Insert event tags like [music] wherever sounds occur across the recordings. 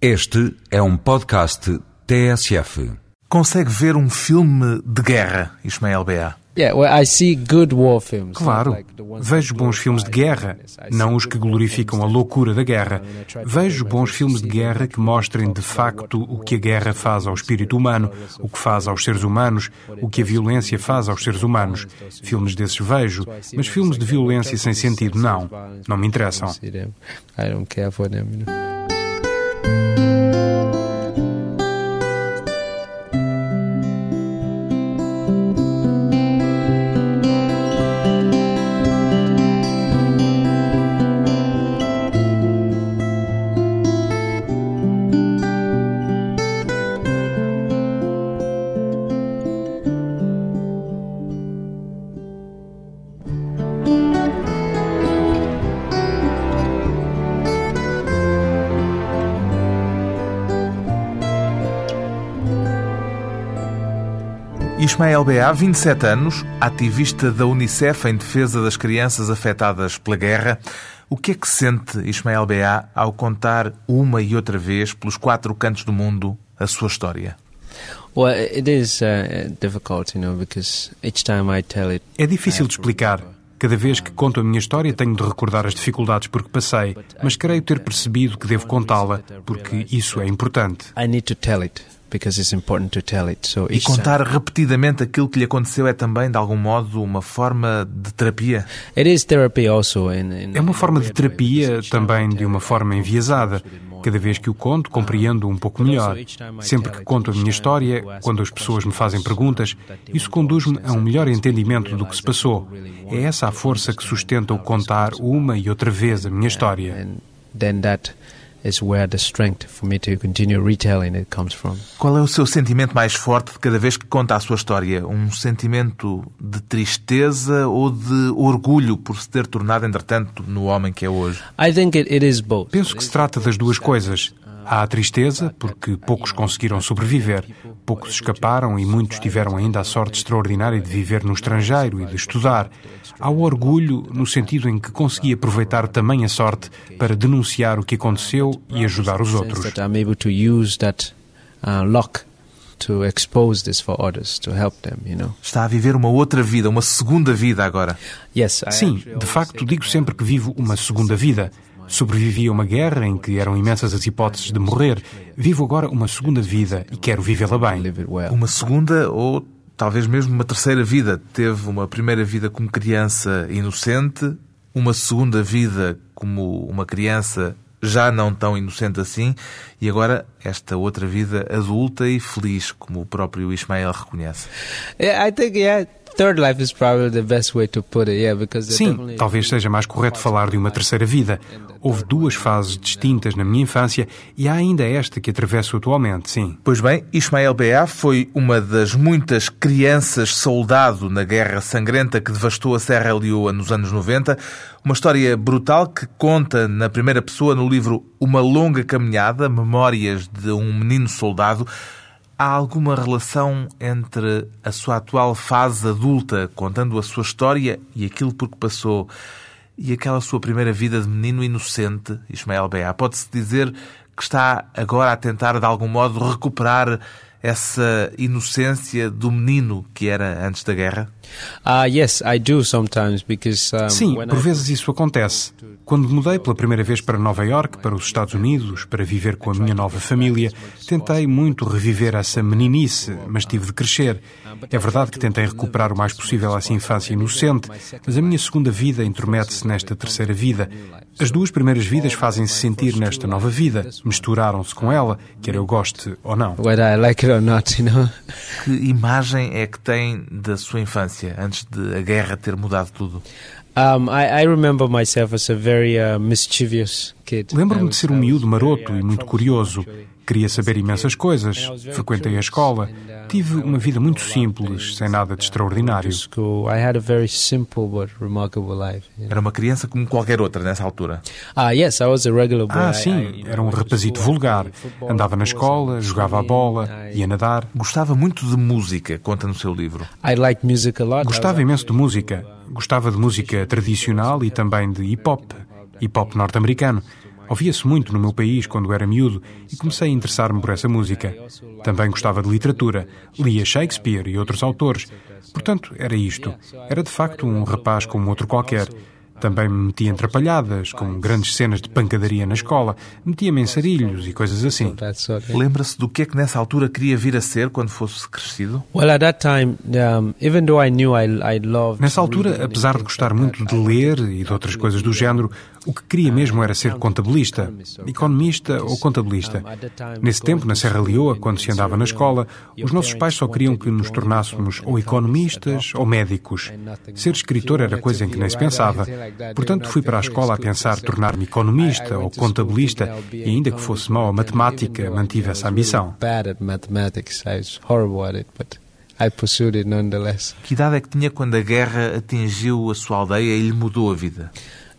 Este é um podcast TSF. Consegue ver um filme de guerra, Ismael Bea? Yeah, well, I see good war films. Claro, vejo bons filmes de guerra, não os que glorificam a loucura da guerra. Vejo bons filmes de guerra que mostrem de facto o que a guerra faz ao espírito humano, o que faz aos seres humanos, o que a violência faz aos seres humanos. Filmes desses vejo, mas filmes de violência sem sentido não. Não me interessam. I don't care for them. Ismael Bea, 27 anos, ativista da Unicef em defesa das crianças afetadas pela guerra. O que é que sente Ismael Bea ao contar uma e outra vez pelos quatro cantos do mundo a sua história? Well, it is uh, difficult, you know, because each time I tell it, É difícil de explicar. Cada vez que conto a minha história, tenho de recordar as dificuldades por que passei, mas creio ter percebido que devo contá-la, porque isso é importante. I need to tell it because it's important to tell it. So E contar repetidamente aquilo que lhe aconteceu é também, de algum modo, uma forma de terapia? it is therapy also. In, in, É uma forma de terapia, também de uma forma enviesada. Cada vez que o conto, compreendo um pouco melhor. Sempre que conto a minha história, quando as pessoas me fazem perguntas, isso conduz-me a um melhor entendimento do que se passou. É essa a força que sustenta o contar uma e outra vez a minha história. and then that is where the strength for me to continue retelling it comes from. Qual é o seu sentimento mais forte de cada vez que conta a sua história? Um sentimento de tristeza ou de orgulho por se ter tornado, entretanto, no homem que é hoje? I think it, it is both. Penso que se trata das duas coisas. Há a tristeza, porque poucos conseguiram sobreviver, poucos escaparam e muitos tiveram ainda a sorte extraordinária de viver no estrangeiro e de estudar. Há o orgulho, no sentido em que consegui aproveitar também a sorte para denunciar o que aconteceu e ajudar os outros. that I'm able to use that luck to expose this for others, to help them, you know. Está a viver uma outra vida, uma segunda vida agora. Yes, I Sim, de facto, digo sempre que vivo uma segunda vida. Sobrevivi a uma guerra em que eram imensas as hipóteses de morrer. Vivo agora uma segunda vida e quero vivê-la bem. Uma segunda ou talvez mesmo uma terceira vida. Teve uma primeira vida como criança inocente, uma segunda vida como uma criança já não tão inocente assim, e agora esta outra vida adulta e feliz, como o próprio Ismael reconhece. Yeah, I think yeah, third life is probably the best way to put it. Yeah, because Sim, talvez seja mais correto falar de uma terceira vida. Houve duas fases distintas na minha infância e há ainda esta que atravesso atualmente, sim. Pois bem, Ismael Bea foi uma das muitas crianças soldado na guerra sangrenta que devastou a Serra Leoa nos anos 90. Uma história brutal que conta na primeira pessoa no livro Uma Longa Caminhada, Memórias de um Menino Soldado. Há alguma relação entre a sua atual fase adulta, contando a sua história e aquilo por que passou, e aquela sua primeira vida de menino inocente, Ismael Bea? Pode-se dizer que está agora a tentar, de algum modo, recuperar essa inocência do menino que era antes da guerra? Uh, yes, I do sometimes because um, Sim, when por vezes isso acontece. Quando mudei pela primeira vez para Nova York, para os Estados Unidos, para viver com a minha nova família, tentei muito reviver essa meninice, mas tive de crescer. É verdade que tentei recuperar o mais possível essa infância inocente, mas a minha segunda vida intromete-se nesta terceira vida. As duas primeiras vidas fazem-se sentir nesta nova vida, misturaram-se com ela, quer eu goste ou não. whether I like it or not, you know. Que imagem é que tem da sua infância, antes de a guerra ter mudado tudo? Um, I, I remember myself as a very uh, mischievous kid. I Lembro-me de ser I um miúdo maroto very, e uh, muito curioso. Queria saber imensas coisas. Frequentei a escola. Tive uma vida muito simples, sem nada de extraordinário. Era uma criança como qualquer outra nessa altura. Ah. Ah, sim, era um rapazito vulgar. Andava na escola, jogava a bola, ia nadar. Gostava muito de música, conta no seu livro. I like music a lot. Gostava imenso de música. Gostava de música tradicional e também de hip hop. Hip hop norte-americano. Ouvia-se muito no meu país quando era miúdo e comecei a interessar-me por essa música. Também gostava de literatura, lia Shakespeare e outros autores. Portanto, era isto. Era de facto um rapaz como outro qualquer. Também me metia em atrapalhadas, com grandes cenas de pancadaria na escola, metia-me em sarilhos e coisas assim. Lembra-se do que é que nessa altura queria vir a ser quando fosse crescido? Nessa altura, apesar de gostar muito de ler e de outras coisas do género, o que queria mesmo era ser contabilista, economista ou contabilista. Nesse tempo, na Serra Leoa, quando se andava na escola, os nossos pais só queriam que nos tornássemos ou economistas ou médicos. Ser escritor era coisa em que nem se pensava. Portanto, fui para a escola a pensar tornar-me economista ou contabilista e, ainda que fosse mau a matemática, mantive essa ambição. Que idade é que tinha quando a guerra atingiu a sua aldeia e lhe mudou a vida?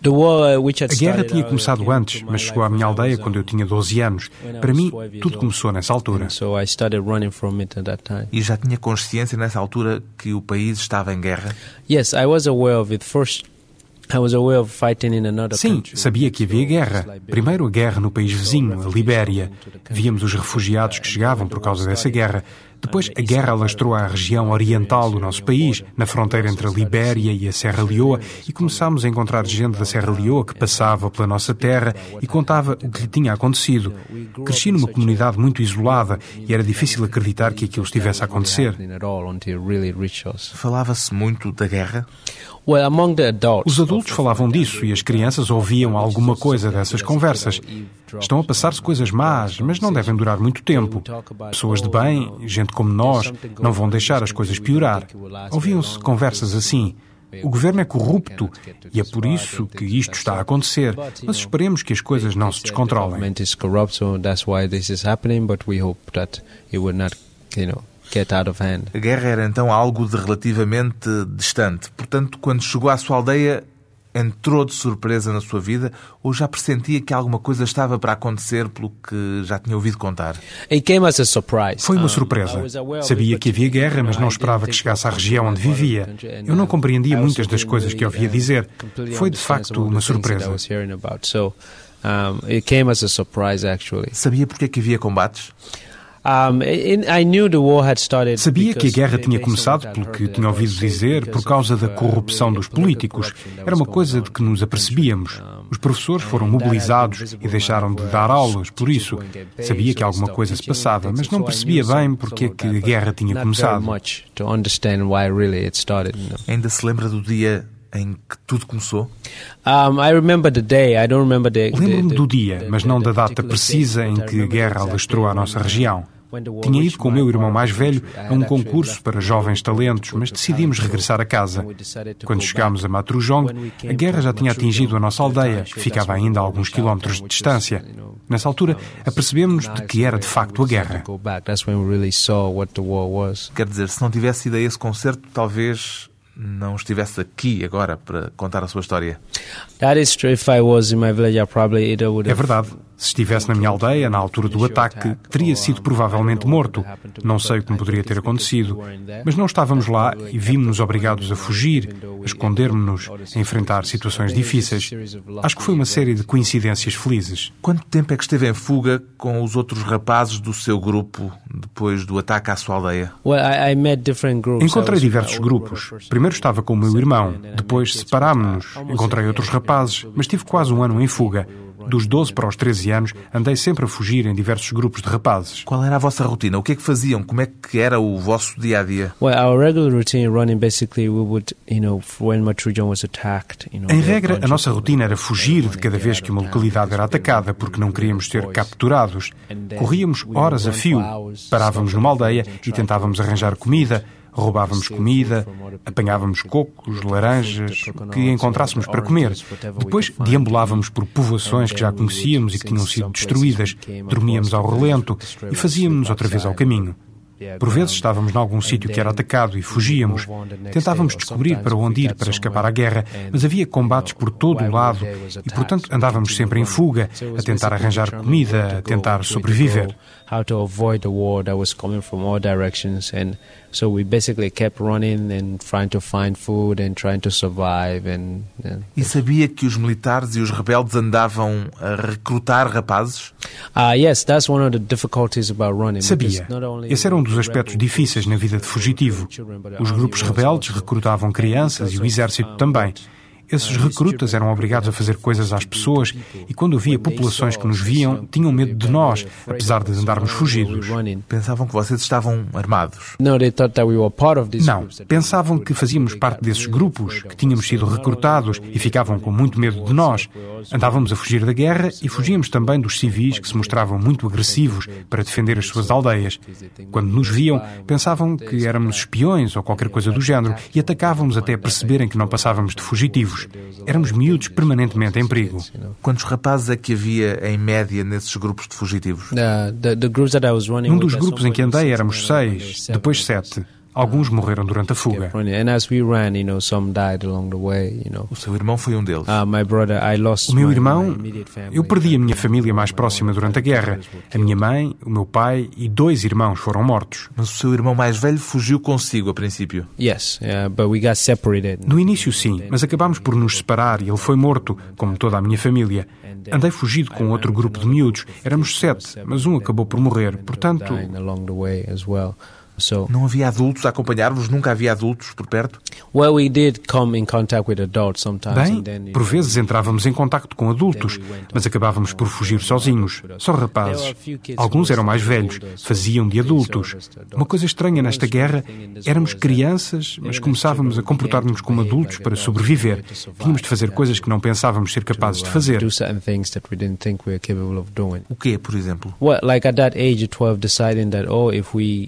A guerra tinha começado antes, mas chegou à minha aldeia quando eu tinha 12 anos. Para mim, tudo começou nessa altura. E já tinha consciência nessa altura que o país estava em guerra? Yes, I was aware of it first. Sim, sabia que havia guerra. Primeiro a guerra no país vizinho, a Libéria. Víamos os refugiados que chegavam por causa dessa guerra. Depois a guerra alastrou à região oriental do nosso país, na fronteira entre a Libéria e a Serra Leoa, e começámos a encontrar gente da Serra Leoa que passava pela nossa terra e contava o que lhe tinha acontecido. Cresci numa comunidade muito isolada e era difícil acreditar que aquilo estivesse a acontecer. Falava-se muito da guerra? Os adultos falavam disso e as crianças ouviam alguma coisa dessas conversas. Estão a passar-se coisas más, mas não devem durar muito tempo. Pessoas de bem, gente como nós, não vão deixar as coisas piorar. Ouviam-se conversas assim. O governo é corrupto e é por isso que isto está a acontecer. Mas esperemos que as coisas não se descontrolem. A guerra era então algo de relativamente distante. Portanto, quando chegou à sua aldeia, entrou de surpresa na sua vida ou já pressentia que alguma coisa estava para acontecer pelo que já tinha ouvido contar? Foi uma surpresa. Sabia que havia guerra, mas não esperava que chegasse à região onde vivia. Eu não compreendia muitas das coisas que ouvia dizer. Foi de facto uma surpresa. Sabia porque é que havia combates? Sabia que a guerra tinha começado pelo que tinha ouvido dizer, por causa da corrupção dos políticos. Era uma coisa de que nos apercebíamos. Os professores foram mobilizados e deixaram de dar aulas, por isso. Sabia que alguma coisa se passava, mas não percebia bem porque é que a guerra tinha começado. Ainda se lembra do dia em que tudo começou? Lembro-me do dia, mas não da data precisa em que a guerra alastrou à nossa região. Tinha ido com o meu irmão mais velho a um concurso para jovens talentos, mas decidimos regressar a casa. Quando chegámos a Matrujong, a guerra já tinha atingido a nossa aldeia, que ficava ainda a alguns quilómetros de distância. Nessa altura, apercebemos-nos de que era de facto a guerra. Quer dizer, se não tivesse ido a esse concerto, talvez não estivesse aqui agora para contar a sua história. É verdade. Se estivesse na minha aldeia, na altura do ataque, teria sido provavelmente morto. Não sei como poderia ter acontecido. Mas não estávamos lá e vimos-nos obrigados a fugir, a esconder-nos, a enfrentar situações difíceis. Acho que foi uma série de coincidências felizes. Quanto tempo é que esteve em fuga com os outros rapazes do seu grupo depois do ataque à sua aldeia? Encontrei diversos grupos. Primeiro estava com o meu irmão, depois separámos-nos. Encontrei outros rapazes, mas tive quase um ano em fuga. Dos 12 para os 13 anos, andei sempre a fugir em diversos grupos de rapazes. Qual era a vossa rotina? O que é que faziam? Como é que era o vosso dia a dia? Em regra, a nossa rotina era fugir de cada vez que uma localidade era atacada, porque não queríamos ser capturados. Corríamos horas a fio, parávamos numa aldeia e tentávamos arranjar comida, Roubávamos comida, apanhávamos cocos, laranjas, o que encontrássemos para comer. Depois deambulávamos por povoações que já conhecíamos e que tinham sido destruídas, dormíamos ao relento e fazíamos outra vez ao caminho. Por vezes estávamos em algum sítio que era atacado e fugíamos. Tentávamos descobrir para onde ir para escapar à guerra, mas havia combates por todo o lado e, portanto, andávamos sempre em fuga, a tentar arranjar comida, a tentar sobreviver. How to avoid the war that was coming from all directions, and so we basically kept running and trying to find food and trying to survive. And, and e sabia que os militares e os rebeldes andavam a recrutar rapazes? Yes, that's one of the difficulties about running. Sabia. Esse era um dos aspectos difíceis na vida de fugitivo. Os grupos rebeldes recrutavam crianças e o exército também. Esses recrutas eram obrigados a fazer coisas às pessoas e quando havia populações que nos viam, tinham medo de nós, apesar de andarmos fugidos. Pensavam que vocês estavam armados? Não, pensavam que fazíamos parte desses grupos, que tínhamos sido recrutados e ficavam com muito medo de nós. Andávamos a fugir da guerra e fugíamos também dos civis que se mostravam muito agressivos para defender as suas aldeias. Quando nos viam, pensavam que éramos espiões ou qualquer coisa do género e atacavam-nos até perceberem que não passávamos de fugitivos. Éramos miúdos permanentemente em perigo. Quantos rapazes é que havia em média nesses grupos de fugitivos? Num dos grupos em que andei éramos seis, depois sete. Alguns morreram durante a fuga. O seu irmão foi um deles. Ah, o meu irmão, eu perdi a minha família mais próxima durante a guerra. A minha mãe, o meu pai e dois irmãos foram mortos. Mas o seu irmão mais velho fugiu consigo a princípio? No início sim, mas acabámos por nos separar e ele foi morto, como toda a minha família. Andei fugido com outro grupo de miúdos. Éramos sete, mas um acabou por morrer. Portanto, So, não havia adultos a acompanhar-vos? Nunca havia adultos por perto? Well, we did come in contact with adults sometimes. Bem, por vezes entrávamos em contacto com adultos, mas acabávamos por fugir sozinhos, só rapazes. Alguns eram mais velhos, faziam de adultos. Uma coisa estranha nesta guerra, éramos crianças, mas começávamos a comportar-nos como adultos para sobreviver. Tínhamos de fazer coisas que não pensávamos ser capazes de fazer. O quê, por exemplo?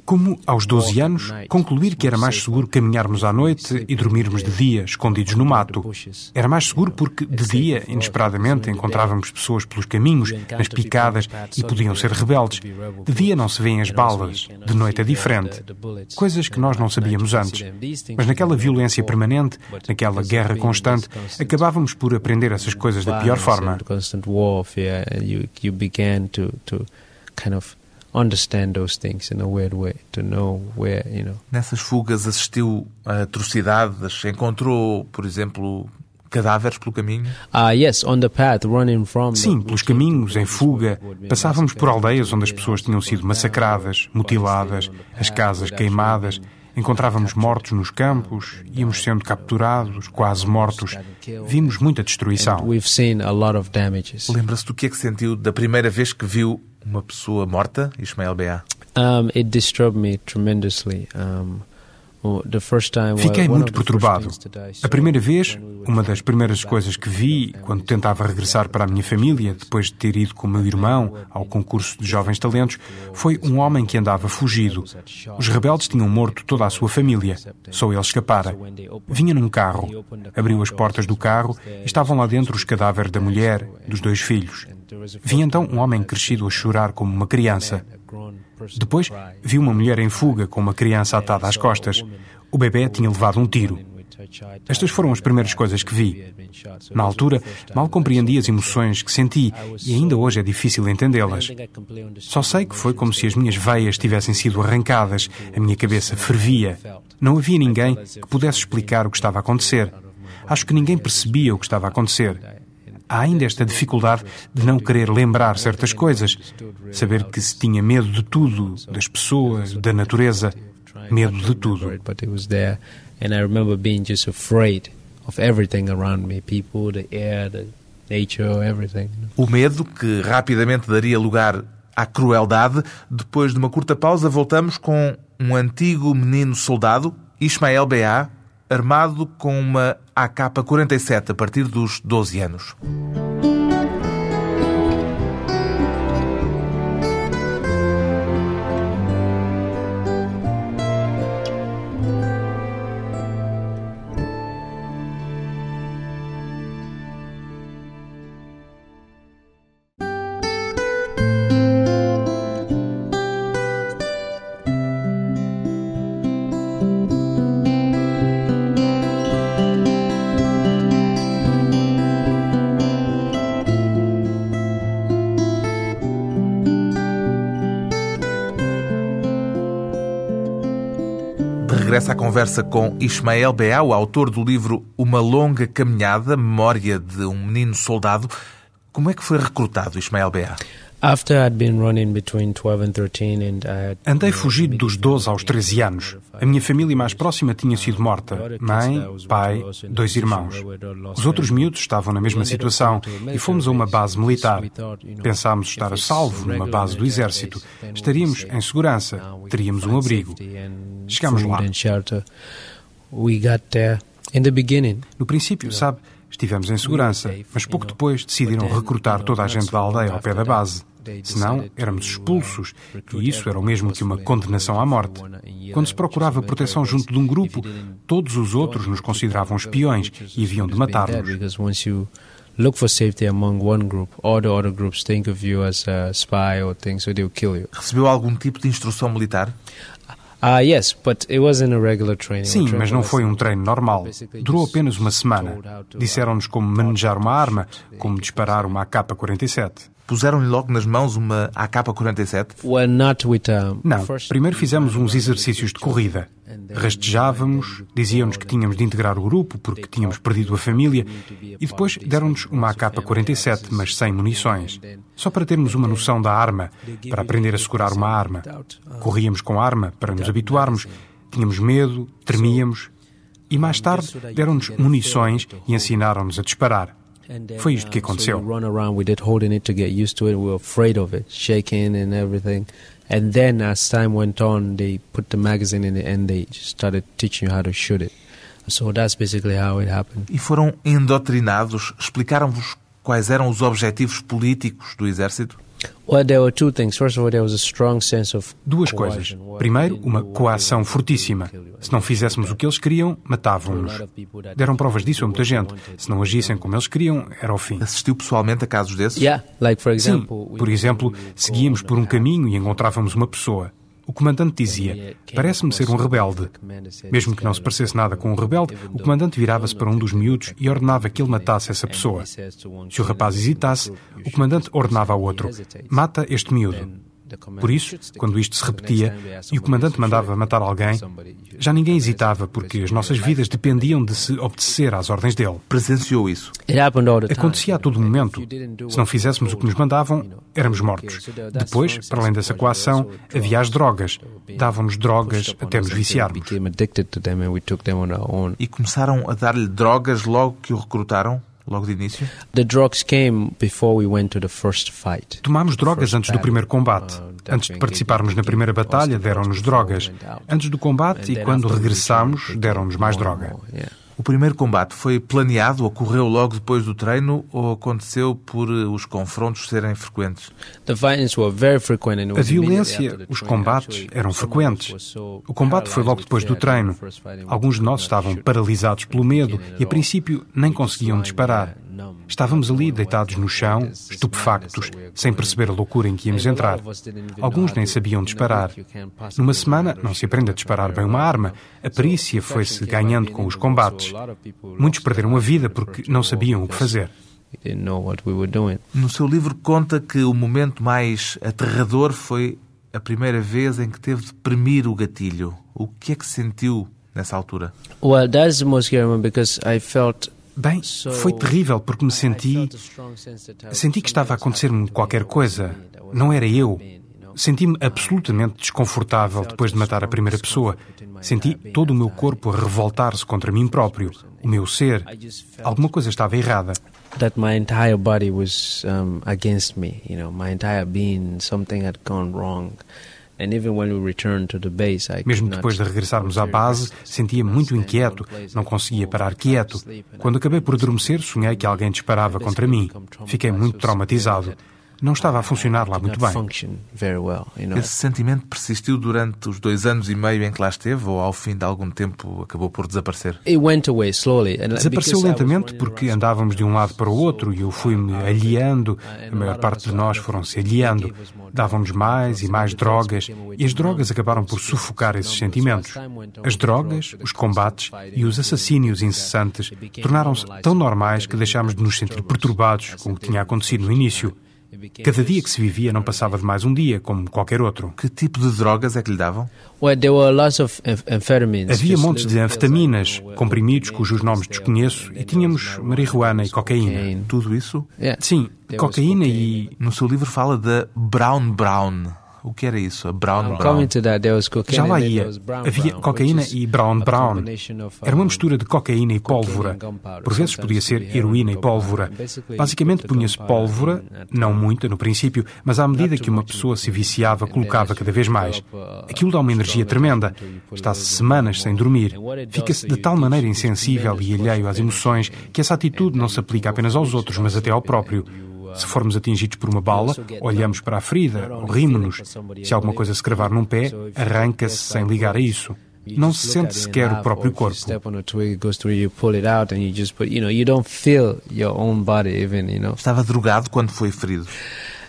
Como aos 12 anos, concluir que era mais seguro caminharmos à noite e dormirmos de dia, escondidos no mato. Era mais seguro porque, de dia, inesperadamente, encontrávamos pessoas pelos caminhos, nas picadas, e podiam ser rebeldes. De dia não se vêem as balas, de noite é diferente. Coisas que nós não sabíamos antes. Mas naquela violência permanente, naquela guerra constante, acabávamos por aprender essas coisas da pior forma understand those things in a weird way, to know where, you know. Nessas fugas assistiu a atrocidades? Encontrou, por exemplo, cadáveres pelo caminho? Ah, yes, on the path, running from Sim, pelos caminhos, em fuga. Passávamos por aldeias onde as pessoas tinham sido massacradas, mutiladas, as casas queimadas. Encontrávamos mortos nos campos, íamos sendo capturados, quase mortos. Vimos muita destruição. Lembra-se do que é que sentiu da primeira vez que viu uma pessoa morta, Ismael Bea? Um, it disturbed me tremendously. Um, Fiquei muito perturbado. A primeira vez, uma das primeiras coisas que vi quando tentava regressar para a minha família, depois de ter ido com o meu irmão ao concurso de jovens talentos, foi um homem que andava fugido. Os rebeldes tinham morto toda a sua família, só ele escapara. Vinha num carro, abriu as portas do carro e estavam lá dentro os cadáveres da mulher, dos dois filhos. Vi então um homem crescido a chorar como uma criança. Depois, vi uma mulher em fuga com uma criança atada às costas. O bebê tinha levado um tiro. Estas foram as primeiras coisas que vi. Na altura, mal compreendi as emoções que senti e ainda hoje é difícil entendê-las. Só sei que foi como se as minhas veias tivessem sido arrancadas, a minha cabeça fervia. Não havia ninguém que pudesse explicar o que estava a acontecer. Acho que ninguém percebia o que estava a acontecer há ainda esta dificuldade de não querer lembrar certas coisas, saber que se tinha medo de tudo, das pessoas, da natureza, medo de tudo. And I remember being just afraid of everything around me, people, the air, the nature, everything. O medo que rapidamente daria lugar à crueldade. Depois de uma curta pausa, voltamos com um antigo menino soldado, Ismael B.A., armado com uma AK-47 a partir dos 12 anos. À conversa com Ismael Beá, o autor do livro Uma Longa Caminhada, Memória de um Menino Soldado. Como é que foi recrutado Ismael Beá? Andei fugido dos 12 aos 13 anos. A minha família mais próxima tinha sido morta. Mãe, pai, dois irmãos. Os outros miúdos estavam na mesma situação e fomos a uma base militar. Pensámos estar a salvo numa base do exército. Estaríamos em segurança. Teríamos um abrigo. Chegámos lá. No princípio, sabe, estivemos em segurança, mas pouco depois decidiram recrutar toda a gente da aldeia ao pé da base. Senão, éramos expulsos, e isso era o mesmo que uma condenação à morte. Quando se procurava proteção junto de um grupo, todos os outros nos consideravam espiões e haviam de matar-nos. Look for safety among one group. All the other groups think of you as a spy or things, so they'll kill you. Recebeu algum tipo de instrução militar? Uh, yes, but it wasn't a regular training. Sim, mas não foi um treino normal. Durou apenas uma semana. Disseram-nos como manejar uma arma, como disparar uma AK-47. Puseram-lhe logo nas mãos uma AK-47? Well, not with, uh, não, primeiro fizemos uns exercícios de corrida. Rastejávamos, diziam-nos que tínhamos de integrar o grupo porque tínhamos perdido a família e depois deram-nos uma AK-47, mas sem munições. Só para termos uma noção da arma, para aprender a segurar uma arma. Corríamos com a arma para nos habituarmos, tínhamos medo, tremíamos e mais tarde deram-nos munições e ensinaram-nos a disparar. Foi isto que aconteceu. And then, as time went on, they put the magazine in it and they started teaching you how to shoot it. So that's basically how it happened. E foram endotrinados? Explicaram-vos quais eram os objetivos políticos do exército? Duas coisas. Primeiro, uma coação fortíssima. Se não fizéssemos o que eles queriam, matavam-nos. Deram provas disso a muita gente. Se não agissem como eles queriam, era o fim. Assistiu pessoalmente a casos desses? Sim. Por exemplo, seguíamos por um caminho e encontrávamos uma pessoa. O comandante dizia: Parece-me ser um rebelde. Mesmo que não se parecesse nada com um rebelde, o comandante virava-se para um dos miúdos e ordenava que ele matasse essa pessoa. Se o rapaz hesitasse, o comandante ordenava ao outro: Mata este miúdo. Por isso, quando isto se repetia e o comandante mandava matar alguém, já ninguém hesitava porque as nossas vidas dependiam de se obedecer às ordens dele. Presenciou isso? Acontecia a todo momento. Se não fizéssemos o que nos mandavam, éramos mortos. Depois, para além dessa coação, havia as drogas. Davam-nos drogas até nos viciarmos. E começaram a dar-lhe drogas logo que o recrutaram? Logo de início? The drugs came before we went to the first fight. Tomámos drogas antes do primeiro combate. Uh, antes de participarmos na primeira batalha, deram-nos drogas. Antes do combate e quando regressámos, deram-nos mais droga. O primeiro combate foi planeado, ocorreu logo depois do treino ou aconteceu por eh, os confrontos serem frequentes? A violência, os combates eram frequentes. O combate foi logo depois do treino. Alguns de nós estavam paralisados pelo medo e, a princípio, nem conseguiam disparar. Estávamos ali, deitados no chão, estupefactos, sem perceber a loucura em que íamos entrar. Alguns nem sabiam disparar. Numa semana, não se aprende a disparar bem uma arma. A perícia foi-se ganhando com os combates. Muitos perderam a vida porque não sabiam o que fazer. No seu livro conta que o momento mais aterrador foi a primeira vez em que teve de premir o gatilho. O que é que sentiu nessa altura? Well, that's the most scary one because I felt Bem, foi terrível porque me senti. Senti que estava a acontecer-me qualquer coisa. Não era eu. Senti-me absolutamente desconfortável depois de matar a primeira pessoa. Senti todo o meu corpo a revoltar-se contra mim próprio, o meu ser. Alguma coisa estava errada. That my entire body was um, against me, you know, my entire being, something had gone wrong. Mesmo depois de regressarmos à base, sentia-me muito inquieto, não conseguia parar quieto. Quando acabei por adormecer, sonhei que alguém disparava contra mim. Fiquei muito traumatizado não estava a funcionar lá muito bem. Esse sentimento persistiu durante os dois anos e meio em que lá esteve ou ao fim de algum tempo acabou por desaparecer? Desapareceu lentamente porque andávamos de um lado para o outro e eu fui-me alheando. A maior parte de nós foram-se alheando. Davam-nos mais e mais drogas e as drogas acabaram por sufocar esses sentimentos. As drogas, os combates e os assassínios incessantes tornaram-se tão normais que deixámos de nos sentir perturbados com o que tinha acontecido no início. Cada dia que se vivia não passava de mais um dia, como qualquer outro. Que tipo de drogas é que lhe davam? Havia montes de anfetaminas, comprimidos cujos nomes desconheço, e tínhamos marihuana e cocaína. Tudo isso? Sim, cocaína e. No seu livro fala da Brown Brown. O que era isso? A Brown Brown? Já lá ia. Havia cocaína e Brown Brown. Era uma mistura de cocaína e pólvora. Por vezes podia ser heroína e pólvora. Basicamente punha-se pólvora, não muita no princípio, mas à medida que uma pessoa se viciava, colocava cada vez mais. Aquilo dá uma energia tremenda. Está-se semanas sem dormir. Fica-se de tal maneira insensível e alheio às emoções que essa atitude não se aplica apenas aos outros, mas até ao próprio. Se formos atingidos por uma bala, olhamos para a ferida, rimos-nos. Se alguma coisa se cravar num pé, arranca-se sem ligar a isso. Não se sente sequer o próprio corpo. Estava drogado quando foi ferido?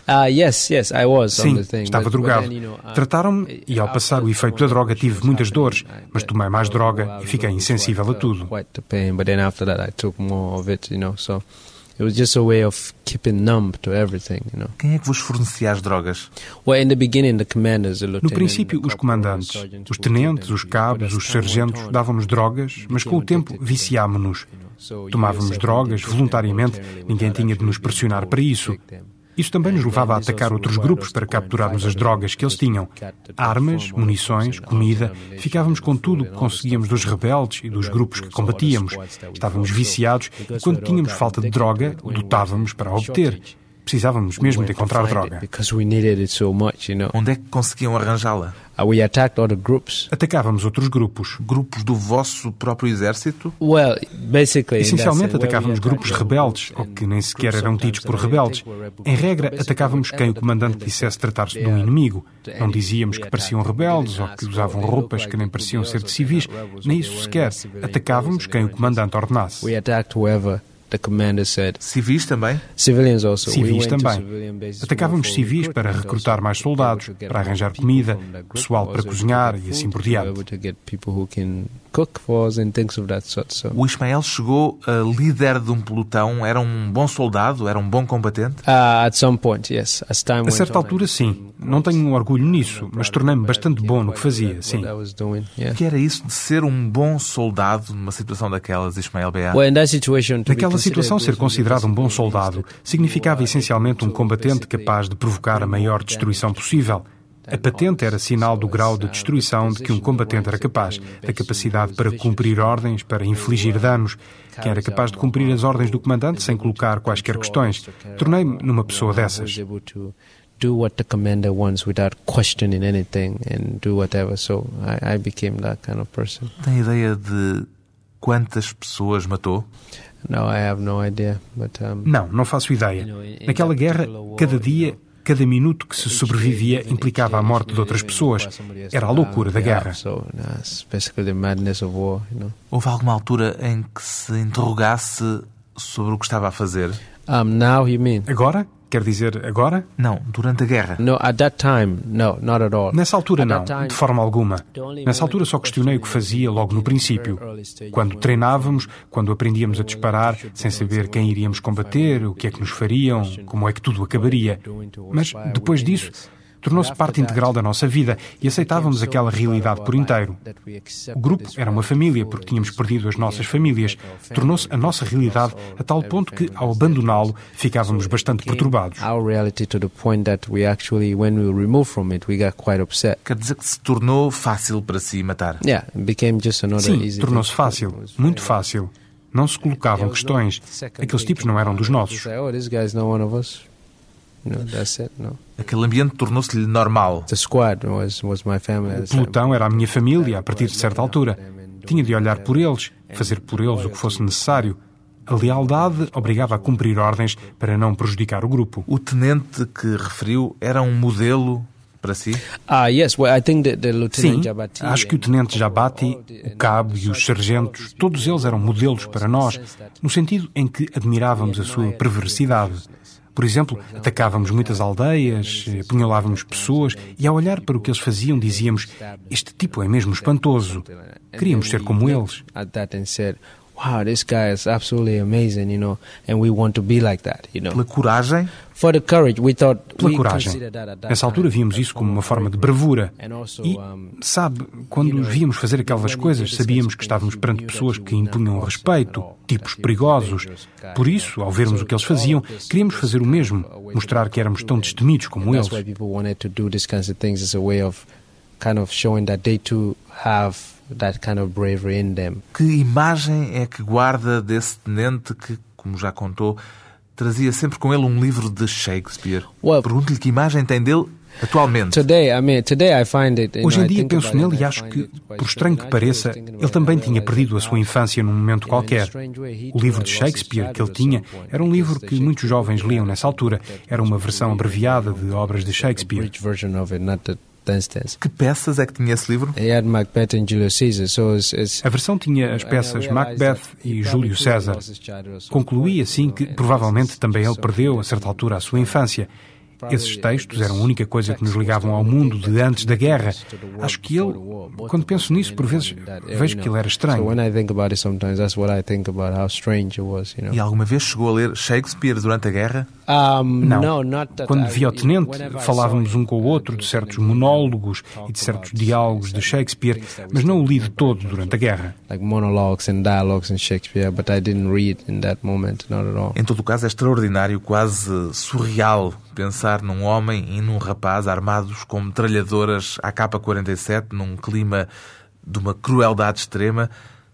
Uh, yes, yes, I was Sim, estava drogado. Trataram-me e, ao passar o efeito da droga, tive muitas dores, mas tomei mais droga e fiquei insensível a tudo. It was just a way of keeping numb to everything, you know. Quem é que vos fornecia as drogas? Well, in the beginning, the commanders, the no princípio, os comandantes, os tenentes, os cabos, os sargentos davam-nos drogas, mas com o tempo viciámo-nos. Tomávamos drogas voluntariamente, ninguém tinha de nos pressionar para isso. Isso também nos levava a atacar outros grupos para capturarmos as drogas que eles tinham. Armas, munições, comida. Ficávamos com tudo o que conseguíamos dos rebeldes e dos grupos que combatíamos. Estávamos viciados e quando tínhamos falta de droga, lutávamos para a obter. Precisávamos mesmo de encontrar droga. Onde é que conseguiam arranjá-la? Uh, we attacked other groups. Atacávamos outros grupos. Grupos do vosso próprio exército? Well, basically, Essencialmente atacávamos grupos rebeldes, ou que nem sequer eram tidos por rebeldes. Em regra, atacávamos quem o comandante dissesse tratar-se de um inimigo. Não dizíamos que pareciam rebeldes ou que usavam roupas que nem pareciam ser de civis, nem isso sequer. Atacávamos quem o comandante ordenasse. Civis também? Civilians also. Civis também. Atacávamos civis para recrutar mais soldados, para arranjar comida, pessoal para cozinhar e assim por diante. O Ismael chegou a líder de um pelotão, era um bom soldado, era um bom combatente? Uh, at some point, yes. As time a certa altura, sim. Não tenho orgulho nisso, mas tornei-me bastante bom no que fazia, sim. O que era isso de ser um bom soldado numa situação daquelas, Ismael Beá? Naquela situação, ser considerado um bom soldado significava essencialmente um combatente capaz de provocar a maior destruição possível. A patente era sinal do grau de destruição de que um combatente era capaz, da capacidade para cumprir ordens, para infligir danos. Quem era capaz de cumprir as ordens do comandante sem colocar quaisquer questões. Tornei-me numa pessoa dessas. Do what the commander wants without questioning anything and do whatever. So I, I became that kind of person. Tem ideia de quantas pessoas matou? No, I have no idea, but, um, não, não faço ideia. Naquela guerra, cada dia Cada minuto que se sobrevivia implicava a morte de outras pessoas. Era a loucura da guerra. Houve alguma altura em que se interrogasse sobre o que estava a fazer? Agora? Quer dizer, agora? Não, durante a guerra. No, at that time, no, not at all. Nessa altura, não, de forma alguma. Nessa altura só questionei o que fazia logo no princípio. Quando treinávamos, quando aprendíamos a disparar, sem saber quem iríamos combater, o que é que nos fariam, como é que tudo acabaria. Mas depois disso, tornou-se parte integral da nossa vida e aceitávamos aquela realidade por inteiro. O grupo era uma família porque tínhamos perdido as nossas famílias. Tornou-se a nossa realidade a tal ponto que, ao abandoná-lo, ficávamos bastante perturbados. Quer dizer que se tornou fácil para si matar? Sim, tornou-se fácil, muito fácil. Não se colocavam questões. Aqueles tipos não eram dos nossos. Aquele ambiente tornou-se-lhe normal. O pelotão era a minha família a partir de certa altura. Tinha de olhar por eles, fazer por eles o que fosse necessário. A lealdade obrigava a cumprir ordens para não prejudicar o grupo. O tenente que referiu era um modelo para si? Ah, yes. Well, I think that the Sim, acho que o tenente Jabati, o cabo e os sargentos, todos eles eram modelos para nós, no sentido em que admirávamos a sua perversidade. Por exemplo, atacávamos muitas aldeias, apunhalávamos pessoas e, ao olhar para o que eles faziam, dizíamos: Este tipo é mesmo espantoso. Queríamos ser como eles. Wow, this guy is absolutely amazing, you know, and we want to be like that, you know. Pela coragem? For the courage, we thought Pela coragem. Nessa altura víamos isso como uma forma de bravura. E, sabe, quando os víamos fazer aquelas coisas, sabíamos que estávamos perante pessoas que impunham respeito, tipos perigosos. Por isso, ao vermos o que eles faziam, queríamos fazer o mesmo, mostrar que éramos tão destemidos como eles. Kind of showing that they too have that kind of bravery in them. Que imagem é que guarda desse tenente que, como já contou, trazia sempre com ele um livro de Shakespeare? Well- Pergunto-lhe que imagem tem dele atualmente. Today, I mean, today I find it. you Hoje em dia penso nele e acho que, por estranho que pareça, ele também tinha perdido a sua infância num momento qualquer. O livro de Shakespeare que ele tinha era um livro que muitos jovens liam nessa altura. Era uma versão abreviada de obras de Shakespeare. Que peças é que tinha esse livro? Had Macbeth and Julius Caesar, so it's, it's A versão tinha as peças Macbeth e Júlio César. Concluí assim que provavelmente também ele perdeu, a certa altura, a sua infância. Esses textos eram a única coisa que nos ligavam ao mundo de antes da guerra. Acho que ele, quando penso nisso, por vezes vejo que ele era estranho. when I think about it sometimes, that's what I think about how strange it was, you know. E alguma vez chegou a ler Shakespeare durante a guerra? Não. Quando I- via o tenente, falávamos um com o outro de certos monólogos e de certos diálogos de Shakespeare, mas não o li de todo durante a guerra. like monologues and dialogues in Shakespeare, but I didn't read in that moment, not at all. Em todo o caso, é extraordinário, quase surreal, pensar num homem e num rapaz armados com metralhadoras AK-47 num clima de uma crueldade extrema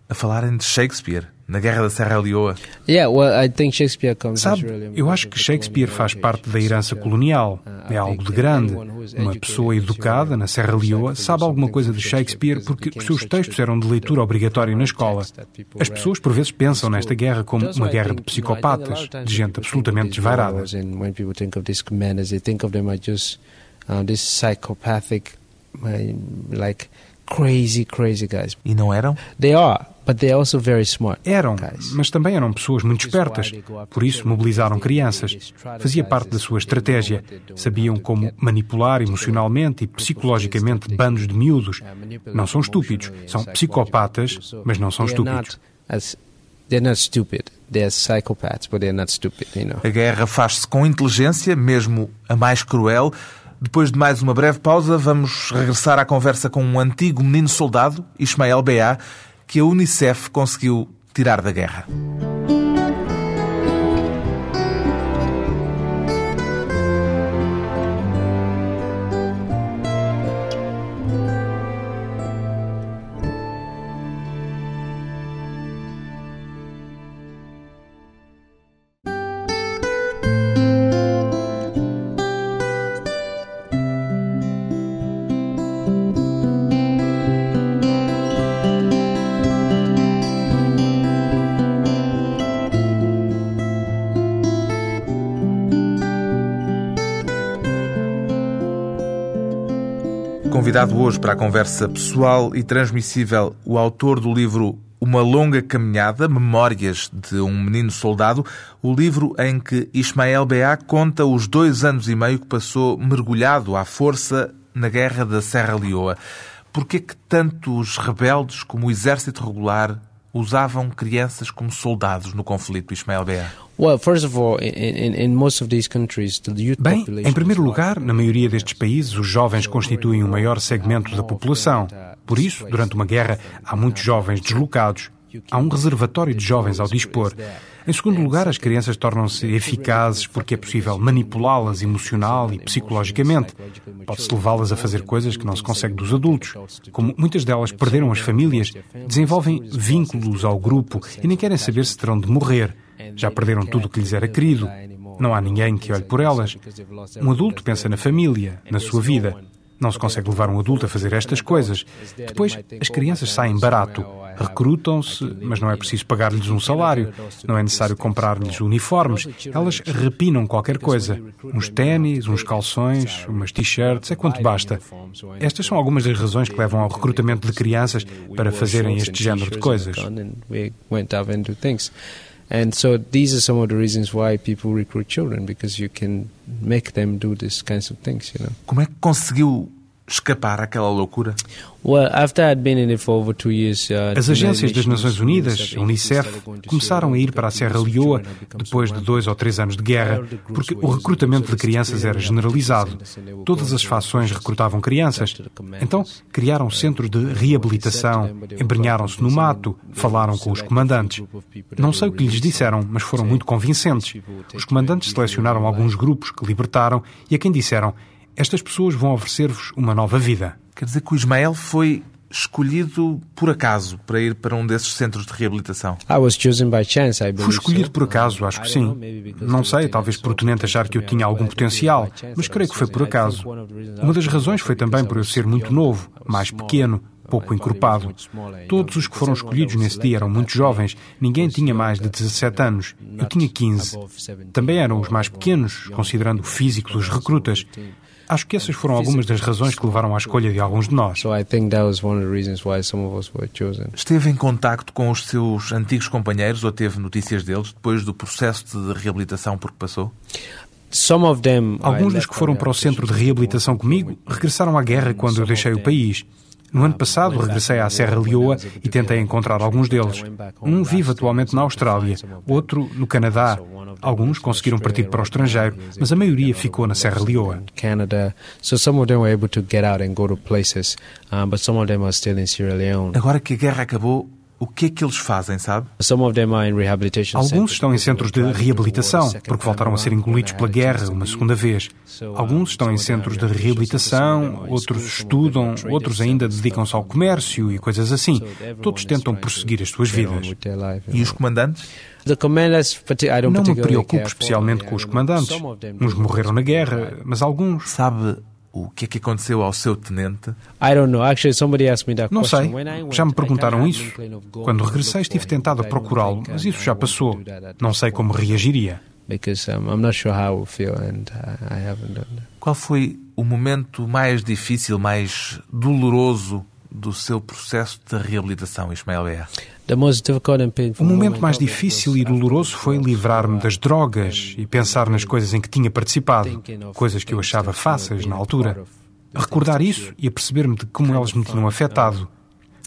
a falarem de Shakespeare na Guerra da Serra Leoa. Yeah, well, I think Shakespeare comes Sabe, eu acho que Shakespeare faz parte da herança colonial. É algo de grande. Uma pessoa educada na Serra Leoa sabe alguma coisa de Shakespeare porque os seus textos eram de leitura obrigatória na escola. As pessoas por vezes pensam nesta guerra como uma guerra de psicopatas, de gente absolutamente desvairada. Uh, uh. E não eram? They are, but they're also very smart. Eram, mas também eram pessoas muito espertas. Por isso mobilizaram crianças. Fazia parte da sua estratégia. Sabiam como manipular emocionalmente e psicologicamente bandos de miúdos. Não são estúpidos. São psicopatas, mas não são estúpidos. not as they're not stupid. They're psychopaths, but they're not stupid. You know. A guerra faz-se com inteligência, mesmo a mais cruel. Depois de mais uma breve pausa, vamos regressar à conversa com um antigo menino soldado, Ismael Beá, que a Unicef conseguiu tirar da guerra. Convidado hoje para a conversa pessoal e transmissível, o autor do livro Uma Longa Caminhada, Memórias de um Menino Soldado, o livro em que Ismael Beá conta os dois anos e meio que passou mergulhado à força na Guerra da Serra Leoa. Por que tanto os rebeldes como o exército regular usavam crianças como soldados no conflito, Ismael Beá? Well, first of all, in, in, in most of these countries, the youth Bem, em primeiro lugar, na maioria destes países, os jovens constituem o maior segmento da população. Por isso, durante uma guerra, há muitos jovens deslocados. Há um reservatório de jovens ao dispor. Em segundo lugar, as crianças tornam-se eficazes porque é possível manipulá-las emocional e psicologicamente. Pode-se levá-las a fazer coisas que não se consegue dos adultos. Como muitas delas perderam as famílias, desenvolvem vínculos ao grupo e nem querem saber se terão de morrer. Já perderam tudo o que lhes era querido. Não há ninguém que olhe por elas. Um adulto pensa na família, na sua vida. Não se consegue levar um adulto a fazer estas coisas. Depois, as crianças saem barato. Recrutam-se, mas não é preciso pagar-lhes um salário. Não é necessário comprar-lhes uniformes. Elas repinam qualquer coisa. Uns ténis, uns calções, umas t-shirts, é quanto basta. Estas são algumas das razões que levam ao recrutamento de crianças para fazerem este género de coisas. And so these are some of the reasons why people recruit children because you can make them do these kinds of things, you know. Como é que conseguiu escapar àquela loucura? Uh, As agências das Nações Unidas, a Unicef, começaram a ir para a Serra Leoa depois de dois ou três anos de guerra, porque o recrutamento de crianças era generalizado. Todas as fações recrutavam crianças. Então, criaram centros de reabilitação, embrenharam-se no mato, falaram com os comandantes. Não sei o que lhes disseram, mas foram muito convincentes. Os comandantes selecionaram alguns grupos que libertaram e a quem disseram: Estas pessoas vão oferecer-vos uma nova vida. Quer dizer que o Ismael foi escolhido por acaso para ir para um desses centros de reabilitação? I was chosen by chance, I Fui escolhido por acaso, acho que sim. Não sei, talvez por o tenente achar que eu tinha algum potencial, mas creio que foi por acaso. Uma das razões foi também por eu ser muito novo, mais pequeno, pouco encorpado. Todos os que foram escolhidos nesse dia eram muito jovens, ninguém tinha mais de 17 anos. Eu tinha 15. Também eram os mais pequenos, considerando o físico dos recrutas. Acho que essas foram algumas das razões que levaram à escolha de alguns de nós. So I think that was one of the reasons why some of us were chosen. Esteve em contacto com os seus antigos companheiros ou teve notícias deles depois do processo de reabilitação por que passou? Alguns dos que foram for para o centro de reabilitação comigo regressaram à guerra quando eu deixei o país. No ano passado, regressei à Serra Leoa e tentei encontrar alguns deles. Um vive atualmente na Austrália, outro no Canadá. Alguns conseguiram partir para o estrangeiro, mas a maioria ficou na Serra Leoa. Agora que a guerra acabou, o que é que eles fazem, sabe? Some of them are in rehabilitation Alguns estão em centros de reabilitação, porque voltaram a ser engolidos pela guerra uma segunda vez. Alguns estão em centros de reabilitação, outros estudam, outros ainda dedicam-se ao comércio e coisas assim. Todos tentam prosseguir as suas vidas. E os comandantes? Não me preocupo especialmente com os comandantes. some of them Uns morreram na guerra, mas alguns. Sabe o que é que aconteceu ao seu tenente? I don't know. Actually, somebody asked me that Não sei, já me perguntaram isso. Quando regressei, estive tentado a procurá-lo, mas isso já passou. Não sei como reagiria. That. Qual foi o momento mais difícil, mais doloroso do seu processo de reabilitação, Ismael Bea? O momento moment mais difícil e doloroso foi livrar-me das drogas e pensar nas coisas em que tinha participado, coisas que eu achava fáceis na altura. Recordar isso e aperceber-me de como elas me tinham afetado.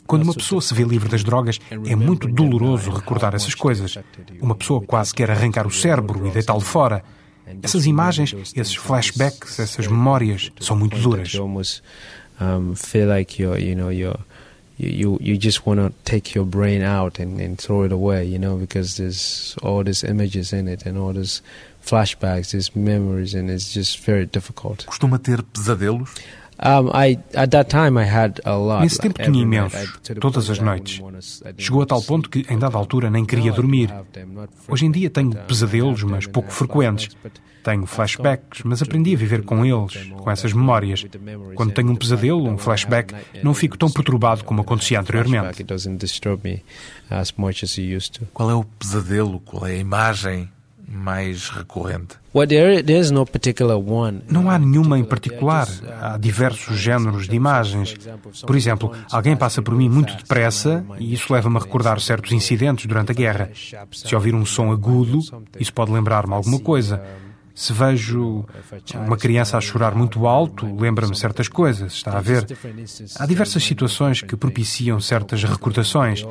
Quando uma pessoa se vê livre das drogas, é muito doloroso recordar essas coisas. Uma pessoa quase quer arrancar o cérebro e deitá-lo fora. Essas imagens, esses flashbacks, essas memórias são muito duras. Um, feel like you're, you know, you're, you, you, you just want to take your brain out and, and throw it away, you know, because there's all these images in it and all these flashbacks, these memories, and it's just very difficult. Costuma ter pesadelos? I at that time I had a lot. Nesse tempo tinha imensos, todas as noites. Chegou a tal ponto que, em dada altura, nem queria dormir. have them, not Hoje em dia tenho pesadelos, I have mas them pouco and I have frequentes. Tenho flashbacks, mas aprendi a viver com eles, com essas memórias. Quando tenho um pesadelo, um flashback, não fico tão perturbado como acontecia anteriormente. Qual é o pesadelo? Qual é a imagem mais recorrente? Não há nenhuma em particular. Há diversos géneros de imagens. Por exemplo, alguém passa por mim muito depressa e isso leva-me a recordar certos incidentes durante a guerra. Se ouvir um som agudo, isso pode lembrar-me alguma coisa. Se vejo uma criança a chorar muito alto, lembra-me certas coisas, está a ver? Há diversas situações que propiciam certas recordações.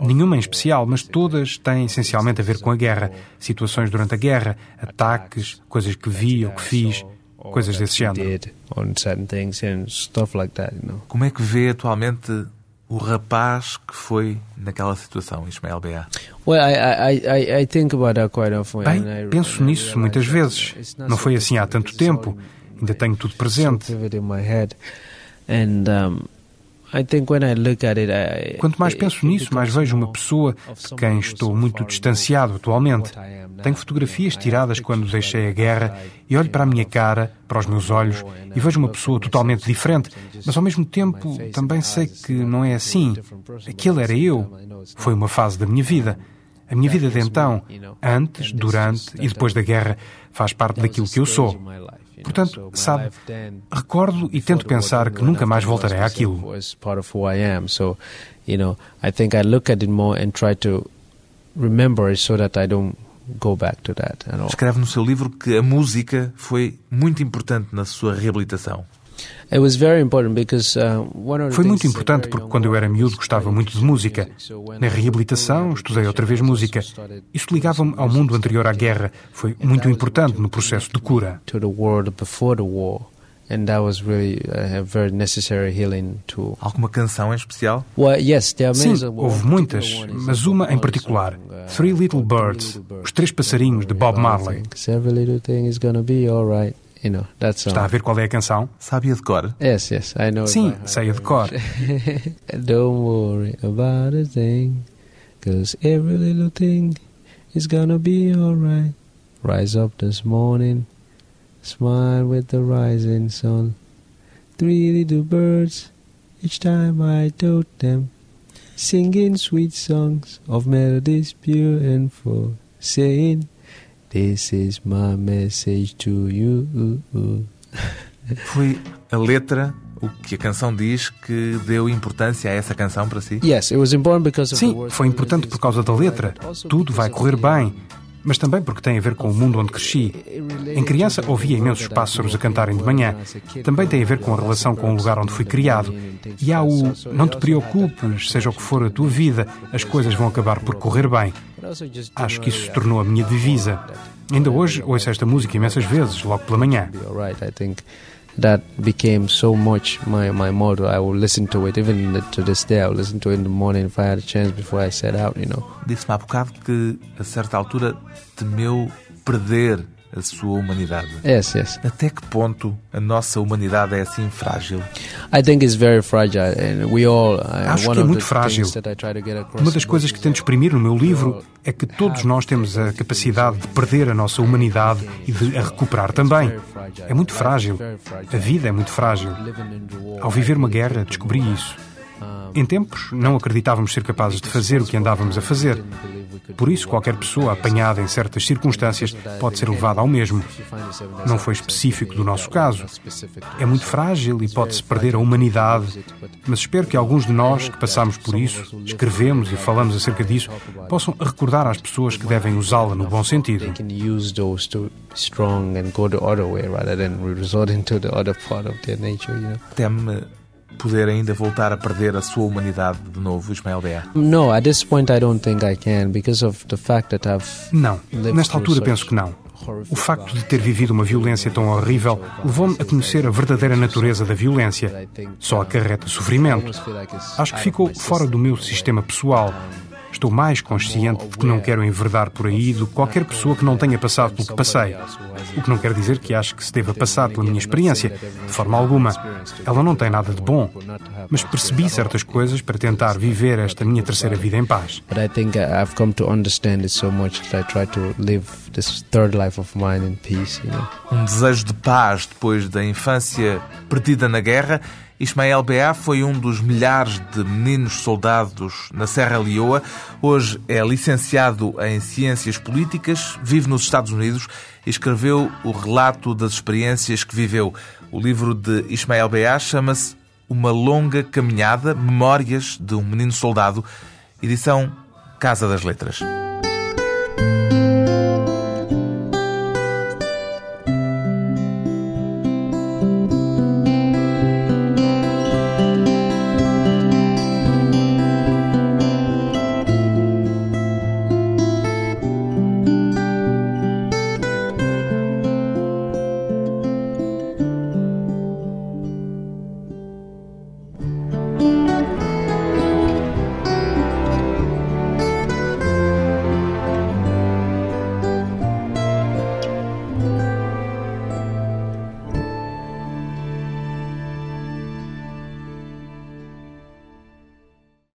Nenhuma em especial, mas todas têm essencialmente a ver com a guerra. Situações durante a guerra, ataques, coisas que vi ou que fiz, coisas desse género. did on certain things and stuff like that, you know. Como é que vê atualmente o rapaz que foi naquela situação, Ismael Bea? Well, I I I think about that quite often. Bem, penso nisso muitas vezes. Não foi assim há tanto tempo. Ainda tenho tudo presente. and um, Quanto mais it- penso it nisso, mais vejo uma pessoa de quem estou muito distanciado atualmente. Tenho fotografias tiradas quando deixei a guerra look e olho para a minha cara, para os meus olhos e vejo uma pessoa totalmente diferente, mas ao mesmo tempo também sei que não é assim. Aquele era eu. Foi uma fase da minha vida. A minha vida de então, antes, durante e depois da guerra, faz parte daquilo que eu sou. Portanto, sabe, recordo e tento pensar que nunca mais voltarei àquilo. Escreve no seu livro que a música foi muito importante na sua reabilitação. Uh, Foi muito importante porque quando eu era miúdo gostava muito de música. Na reabilitação estudei outra vez música. Isso ligava-me ao mundo anterior à guerra. Foi muito importante no processo de cura. and that was really a very necessary healing tool. Alguma canção em especial? Well, yes, there are Sim, houve muitas, mas uma em particular, uh, Three Little Birds, Os Três Passarinhos de Bob Marley. Every little thing is gonna be alright. You know, that song. Está a um, ver qual é a canção? Sabe a de cor? Yes, yes, I know. it Sim, by heart. sei a de cor. [laughs] Don't worry about a thing, cause every little thing is gonna be alright. Rise up this morning, smile with the rising sun. Three little birds, each time I told them, singing sweet songs of melodies pure and full, saying, This is my message to you. Foi a letra, o que a canção diz, que deu importância a essa canção para si? Yes, it was important because of the Sim, foi importante por causa da letra. Tudo vai correr bem. Mas também porque tem a ver com o mundo onde cresci. Em criança ouvia imensos pássaros a cantarem de manhã. Também tem a ver com a relação com o lugar onde fui criado. E há o não te preocupes, seja o que for a tua vida, as coisas vão acabar por correr bem. Acho que isso se tornou a minha divisa. Ainda hoje ouço esta música imensas vezes, logo pela manhã. That became so much my, my motto. I will listen to it even the- to this day. I will listen to it in the morning if I had a chance before I set out. You know. Disse-me há bocado que, a certa altura, temeu perder a sua humanidade. Yes, yes. Até que ponto a nossa humanidade é assim frágil? I think it's very fragile, and we all. Uh, Acho que é muito frágil. Uma das coisas que tento exprimir no meu livro é que todos nós temos a capacidade de perder a nossa humanidade e de a recuperar também. É muito frágil. A vida é muito frágil. Ao viver uma guerra, descobri isso. Em tempos, não acreditávamos ser capazes de fazer o que andávamos a fazer. Por isso, qualquer pessoa apanhada em certas circunstâncias pode ser levada ao mesmo. Não foi específico do nosso caso. É muito frágil e pode-se perder a humanidade. Mas espero que alguns de nós que passamos por isso, escrevemos e falamos acerca disso, possam recordar às pessoas que devem usá-la no bom sentido. They poder ainda voltar a perder a sua humanidade de novo, Ismael Bea? No, at this point I don't think I can because of the fact that I've Não, nesta altura penso que não. O facto de ter vivido uma violência tão horrível levou-me a conhecer a verdadeira natureza da violência. Só acarreta sofrimento. Acho que ficou fora do meu sistema pessoal. Estou mais consciente de que não quero enverdar por aí do que qualquer pessoa que não tenha passado pelo que passei. O que não quer dizer que acho que se deva passar pela minha experiência, de forma alguma. Ela não tem nada de bom. Mas percebi certas coisas para tentar viver esta minha terceira vida em paz. But I think I- I've come to understand it so much that I try to live this third life of mine in peace, you know. Um desejo de paz depois da infância perdida na guerra. Ismael Bea foi um dos milhares de meninos soldados na Serra Leoa. Hoje é licenciado em Ciências Políticas, vive nos Estados Unidos e escreveu o relato das experiências que viveu. O livro de Ismael Bea chama-se Uma Longa Caminhada, Memórias de um Menino Soldado, edição Casa das Letras.